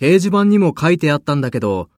掲示板にも書いてあったんだけど、